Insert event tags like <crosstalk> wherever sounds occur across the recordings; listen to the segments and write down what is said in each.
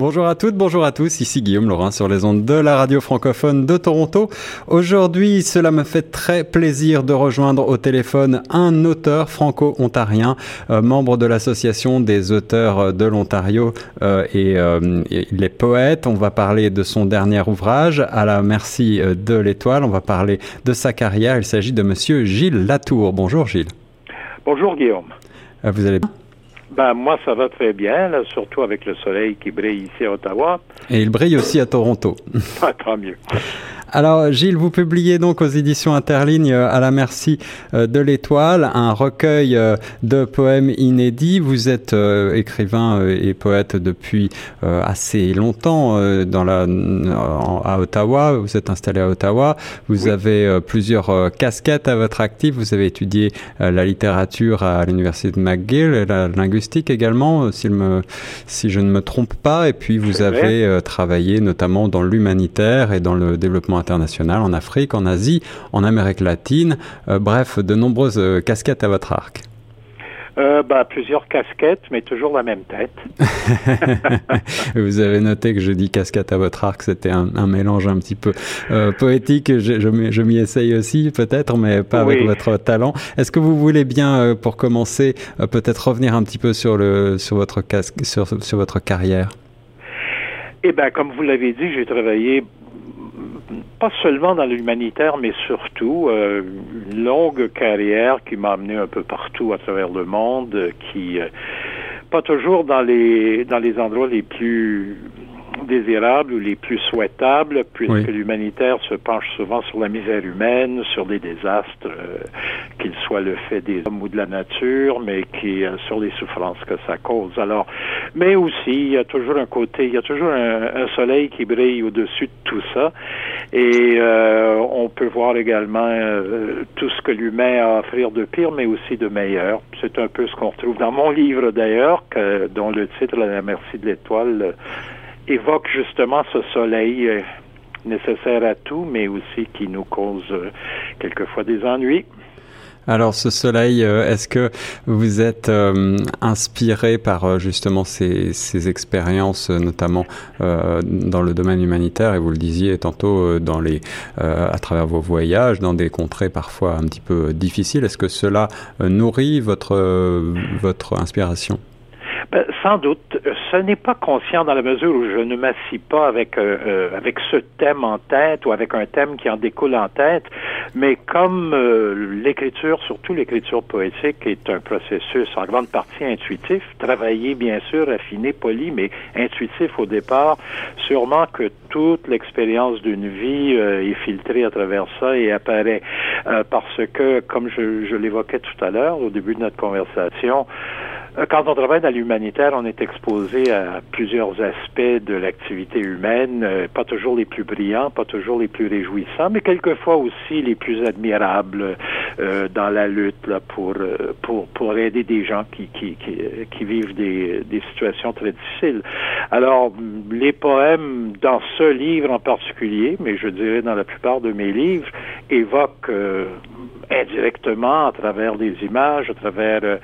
Bonjour à toutes, bonjour à tous, ici Guillaume Laurin sur les ondes de la radio francophone de Toronto. Aujourd'hui, cela me fait très plaisir de rejoindre au téléphone un auteur franco-ontarien, euh, membre de l'association des auteurs de l'Ontario euh, et, euh, et, les poètes. On va parler de son dernier ouvrage, À la merci de l'étoile. On va parler de sa carrière. Il s'agit de monsieur Gilles Latour. Bonjour Gilles. Bonjour Guillaume. Vous allez bien? Ben, moi, ça va très bien, là, surtout avec le soleil qui brille ici à Ottawa. Et il brille aussi à Toronto. <laughs> Ah, tant mieux. Alors, Gilles, vous publiez donc aux éditions Interligne euh, à la merci euh, de l'étoile un recueil euh, de poèmes inédits. Vous êtes écrivain et poète depuis assez longtemps dans la, à Ottawa. Vous êtes installé à Ottawa. Vous Oui. avez plusieurs casquettes à votre actif. Vous avez étudié la littérature à l'université de McGill et la linguistique également, me, si je ne me trompe pas. Et puis, vous avez travaillé notamment dans l'humanitaire et dans le développement international en Afrique, en Asie, en Amérique latine. Euh, bref, de nombreuses euh, casquettes à votre arc. Euh, ben, plusieurs casquettes, mais toujours la même tête. <laughs> Vous avez noté que je dis casquette à votre arc, c'était un, un mélange un petit peu euh, poétique. Je, je m'y- je m'y essaye aussi, peut-être, mais pas avec votre talent. Est-ce que vous voulez bien, euh, pour commencer, peut-être revenir un petit peu sur le sur votre casque, sur, sur votre carrière? Eh ben, comme vous l'avez dit, j'ai travaillé pas seulement dans l'humanitaire, mais surtout euh, une longue carrière qui m'a amené un peu partout à travers le monde, euh, qui euh, pas toujours dans les dans les endroits les plus désirables ou les plus souhaitables, puisque Oui. l'humanitaire se penche souvent sur la misère humaine, sur des désastres, euh, qu'ils soient le fait des hommes ou de la nature, mais qui euh, sur les souffrances que ça cause. Alors, mais aussi, il y a toujours un côté, il y a toujours un, un soleil qui brille au-dessus de tout ça, et euh, on peut voir également euh, tout ce que l'humain a à offrir de pire, mais aussi de meilleur. C'est un peu ce qu'on retrouve dans mon livre d'ailleurs, dont le titre, La merci de l'étoile, euh, évoque justement ce soleil euh, nécessaire à tout, mais aussi qui nous cause euh, quelquefois des ennuis. Alors ce soleil, euh, est-ce que vous êtes euh, inspiré par euh, justement ces, ces expériences, notamment dans le domaine humanitaire, et vous le disiez tantôt à travers vos voyages, dans des contrées parfois un petit peu difficiles, est-ce que cela nourrit votre, votre inspiration? Ben, sans doute, ce n'est pas conscient dans la mesure où je ne m'assis pas avec euh, euh, avec ce thème en tête ou avec un thème qui en découle en tête, mais comme euh, l'écriture, surtout l'écriture poétique, est un processus en grande partie intuitif, travaillé bien sûr, affiné, poli, mais intuitif au départ, sûrement que toute l'expérience d'une vie euh, est filtrée à travers ça et apparaît. Euh, parce que, comme je, je l'évoquais tout à l'heure au début de notre conversation, Quand on travaille dans l'humanitaire, on est exposé à plusieurs aspects de l'activité humaine, euh, pas toujours les plus brillants, pas toujours les plus réjouissants, mais quelquefois aussi les plus admirables euh, dans la lutte là, pour, euh, pour, pour aider des gens qui, qui, qui, euh, qui vivent des, des situations très difficiles. Alors, les poèmes dans ce livre en particulier, mais je dirais dans la plupart de mes livres, évoquent euh, indirectement à travers des images, à travers euh, euh,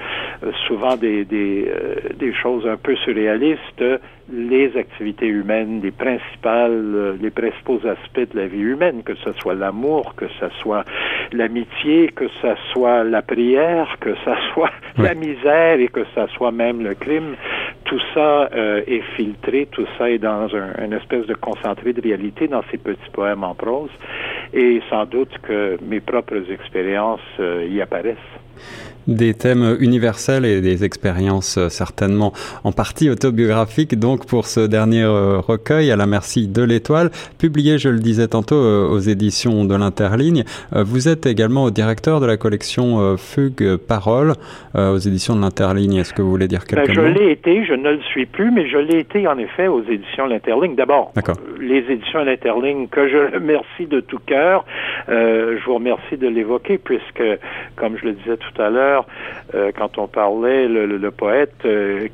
souvent des, des, euh, des choses un peu surréalistes, euh, les activités humaines, les principales, euh, les principaux aspects de la vie humaine, que ce soit l'amour, que ce soit l'amitié, que ce soit la prière, que ce <laughs> soit Oui. la misère et que ce soit même le crime. Tout ça euh, est filtré, tout ça est dans un, une espèce de concentré de réalité dans ces petits poèmes en prose. Et sans doute que mes propres expériences euh, y apparaissent. Des thèmes universels et des expériences euh, certainement en partie autobiographiques, donc pour ce dernier euh, recueil, à la merci de l'étoile, publié, je le disais tantôt, euh, aux éditions de l'Interligne. Vous êtes également au directeur de la collection Fugue Parole, aux éditions de l'Interligne. Est-ce que vous voulez dire Ben, quelques je l'ai été, je ne le suis plus, mais je l'ai été en effet aux éditions L'Interligne. D'abord, les éditions L'Interligne, que je <laughs> remercie de tout cœur. Euh, je vous remercie de l'évoquer puisque, comme je le disais tout à l'heure, l'heure, quand on parlait, le, poète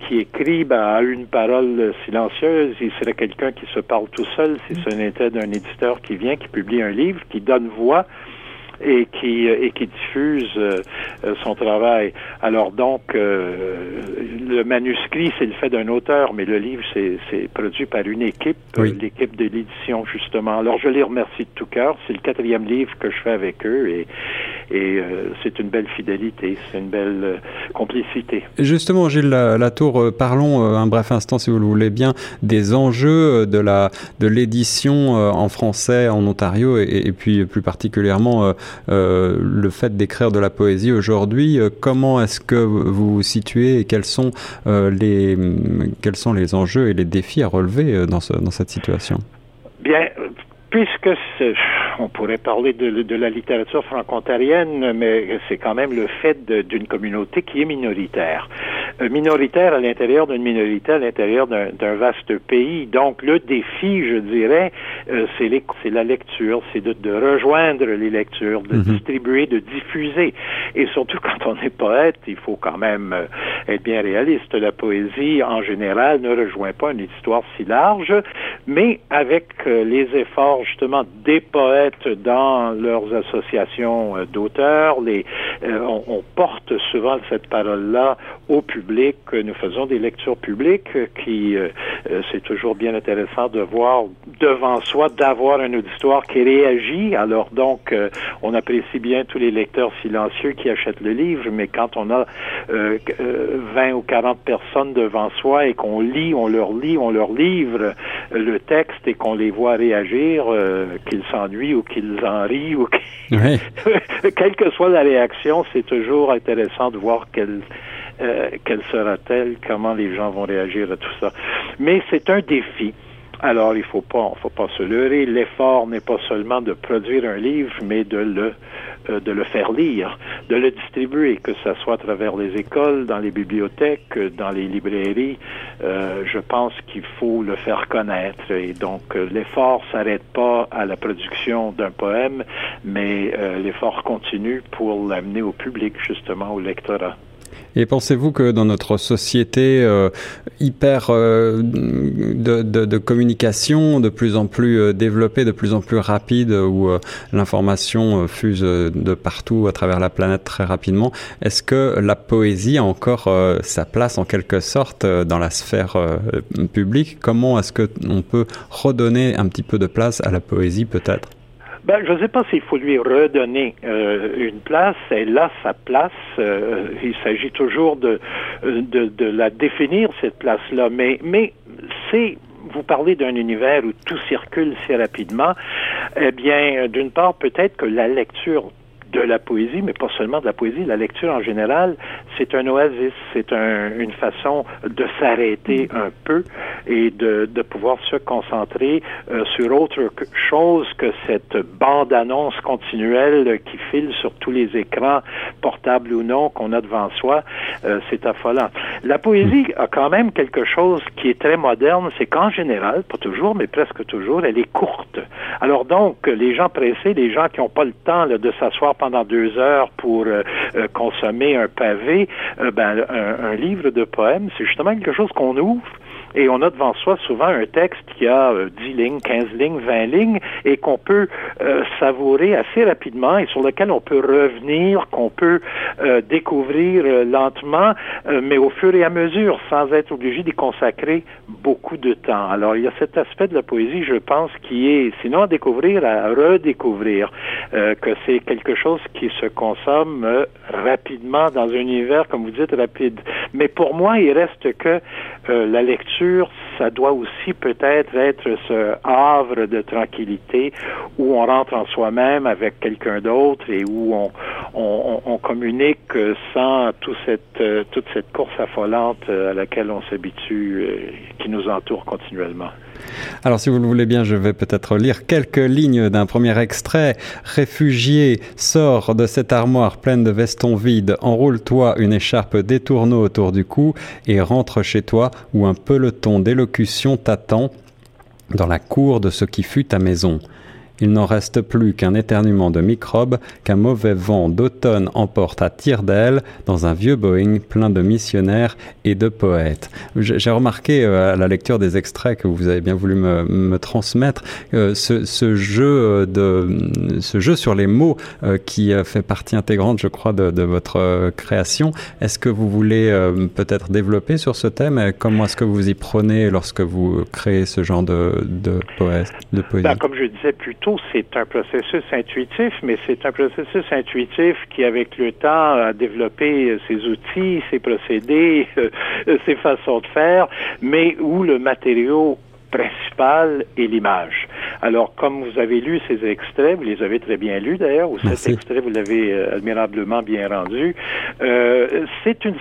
qui écrit ben, à une parole silencieuse, il serait quelqu'un qui se parle tout seul. Si ce n'était d'un éditeur qui vient, qui publie un livre, qui donne voix et qui euh, et qui diffuse euh, euh, son travail. Alors donc le manuscrit c'est le fait d'un auteur, mais le livre c'est produit par une équipe, l'équipe de l'édition justement. Alors je les remercie de tout cœur. C'est le quatrième livre que je fais avec eux et et c'est une belle fidélité, c'est une belle complicité. Justement, Gilles Latour, parlons un bref instant, si vous le voulez bien, des enjeux de la de l'édition en français en Ontario et, et puis plus particulièrement euh, le fait d'écrire de la poésie aujourd'hui. Euh, comment est-ce que vous vous situez et quels sont, euh, les, quels sont les enjeux et les défis à relever dans, ce, dans cette situation? Bien, puisque on pourrait parler de, la littérature franco-ontarienne, mais c'est quand même le fait d'une communauté qui est minoritaire. Euh, minoritaire à l'intérieur d'une minorité, à l'intérieur d'un vaste pays. Donc le défi, je dirais, euh, c'est la lecture, c'est de, rejoindre les lectures, de mhm. distribuer, de diffuser. Et surtout <laughs> quand on est poète, il faut quand même euh, être bien réaliste. La poésie, en général, ne rejoint pas une histoire si large, mais avec les efforts justement des poètes dans leurs associations d'auteurs, les, on, porte souvent cette parole-là au public nous faisons des lectures publiques qui, euh, euh, c'est toujours bien intéressant de voir devant soi, d'avoir un auditoire qui réagit. Alors donc, euh, on apprécie bien tous les lecteurs silencieux qui achètent le livre, mais quand on a 20 ou 40 personnes devant soi et qu'on lit, on leur lit, on leur livre le texte et qu'on les voit réagir, qu'ils s'ennuient ou qu'ils en rient ou <laughs> quelle que soit la réaction, c'est toujours intéressant de voir quelle euh, quelle sera-t-elle, comment les gens vont réagir à tout ça. Mais c'est un défi. Alors, il faut pas, faut pas se leurrer. L'effort n'est pas seulement de produire un livre, mais de le, euh, de le faire lire, de le distribuer, que ce soit à travers les écoles, dans les bibliothèques, dans les librairies. Euh, je pense qu'il faut le faire connaître. Et donc, euh, l'effort s'arrête pas à la production d'un poème, mais l'effort continue pour l'amener au public, justement, au lectorat. Et pensez-vous que dans notre société euh, hyper euh, de, communication, de plus en plus euh, développée, de plus en plus rapide, où l'information fuse de partout à travers la planète très rapidement, est-ce que la poésie a encore sa place en quelque sorte dans la sphère publique? Comment est-ce qu'on peut redonner un petit peu de place à la poésie peut-être? Ben, je ne sais pas s'il faut lui redonner euh, une place. Elle a sa place. Euh, il s'agit toujours de, de, de, la définir, cette place-là. Mais, mais c'est vous parlez d'un univers où tout circule si rapidement, eh bien, d'une part, peut-être que la lecture de la poésie, mais pas seulement de la poésie, la lecture en général, c'est un oasis, c'est un, une façon de s'arrêter un peu et de, de pouvoir se concentrer euh, sur autre chose que cette bande-annonce continuelle qui file sur tous les écrans, portables ou non, qu'on a devant soi. Euh, c'est affolant. La poésie a quand même quelque chose qui est très moderne, c'est qu'en général, pas toujours, mais presque toujours, elle est courte. Alors donc, les gens pressés, les gens qui n'ont pas le temps là, de s'asseoir pendant deux heures pour euh, euh, consommer un pavé, euh, ben, un, livre de poèmes, c'est justement quelque chose qu'on ouvre et on a devant soi souvent un texte qui a 10 lignes, 15 lignes, 20 lignes et qu'on peut savourer assez rapidement et sur lequel on peut revenir, qu'on peut découvrir lentement, mais au fur et à mesure, sans être obligé d'y consacrer beaucoup de temps. Alors il y a cet aspect de la poésie, je pense, qui est sinon à découvrir, à redécouvrir, que c'est quelque chose qui se consomme euh, rapidement dans un univers, comme vous dites, rapide. Mais pour moi, il reste que euh, la lecture, ça doit aussi peut-être être ce havre de tranquillité où on rentre en soi-même avec quelqu'un d'autre et où on, on, on, communique sans toute cette, euh, toute cette course affolante à laquelle on s'habitue, qui nous entoure continuellement. Alors, si vous le voulez bien, je vais peut-être lire quelques lignes d'un premier extrait. Réfugié, sors de cette armoire pleine de vestons vides, enroule-toi une écharpe détourneau autour du cou et rentre chez toi où un peloton d'élocution t'attend dans la cour de ce qui fut ta maison. Il n'en reste plus qu'un éternuement de microbes qu'un mauvais vent d'automne emporte à tire d'aile dans un vieux Boeing plein de missionnaires et de poètes. J'ai remarqué euh, à la lecture des extraits que vous avez bien voulu me, me transmettre euh, ce, jeu euh, de ce jeu sur les mots qui fait partie intégrante, je crois, de, votre création. Est-ce que vous voulez peut-être développer sur ce thème? Comment est-ce que vous y prenez lorsque vous créez ce genre de, de, de poésie? Ben, Comme je disais plus c'est un processus intuitif, mais c'est un processus intuitif qui, avec le temps, a développé ses outils, ses procédés, <laughs> ses façons de faire, mais où le matériau principal est l'image. Alors, comme vous avez lu ces extraits, vous les avez très bien lus d'ailleurs, ou cet extrait, vous l'avez euh, admirablement bien rendu, euh, c'est une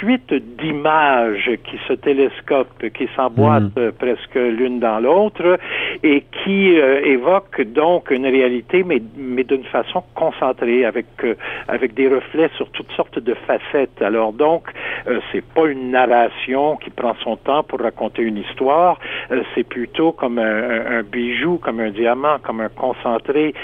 suite d'images qui se télescopent, qui s'emboîtent mm. presque l'une dans l'autre et qui euh, évoquent donc une réalité, mais, mais d'une façon concentrée, avec, euh, avec des reflets sur toutes sortes de facettes. Alors donc, euh, c'est pas une narration qui prend son temps pour raconter une histoire, euh, c'est plutôt comme un, un, bijou, comme un diamant, comme un concentré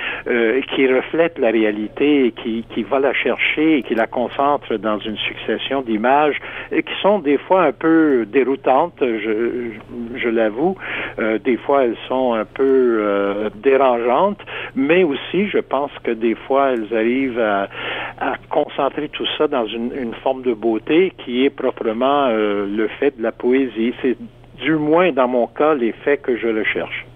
qui reflète la réalité et qui, qui va la chercher et qui la concentre dans une succession d'images et qui sont des fois un peu déroutantes, je, l'avoue. Euh, des fois, elles sont un peu euh, dérangeantes, mais aussi, je pense que des fois, elles arrivent à, concentrer tout ça dans une, forme de beauté qui est proprement euh, le fait de la poésie. C'est du moins dans mon cas l'effet que je le cherche.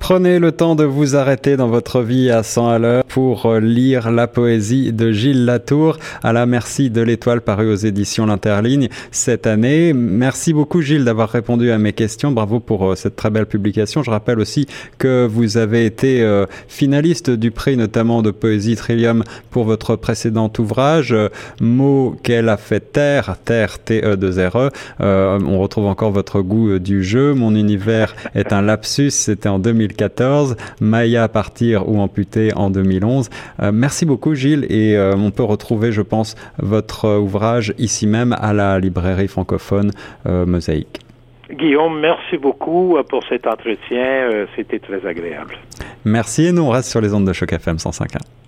Prenez le temps de vous arrêter dans votre vie à 100 à l'heure pour euh, lire la poésie de Gilles Latour à la merci de l'étoile parue aux éditions L'Interligne cette année. Merci beaucoup Gilles d'avoir répondu à mes questions. Bravo pour euh, cette très belle publication. Je rappelle aussi que vous avez été euh, finaliste du prix notamment de poésie Trillium pour votre précédent ouvrage, Mots qu'elle a fait taire, terre T-E-2-R-E. on retrouve encore votre goût du jeu. Mon univers est un lapsus. C'était en 2000 2014, Maya partir ou amputer en 2011. Euh, merci beaucoup Gilles et euh, on peut retrouver, je pense, votre ouvrage ici même à la librairie francophone euh, Mosaïque. Guillaume, merci beaucoup pour cet entretien. C'était très agréable. Merci et nous on reste sur les ondes de choc FM 105.1.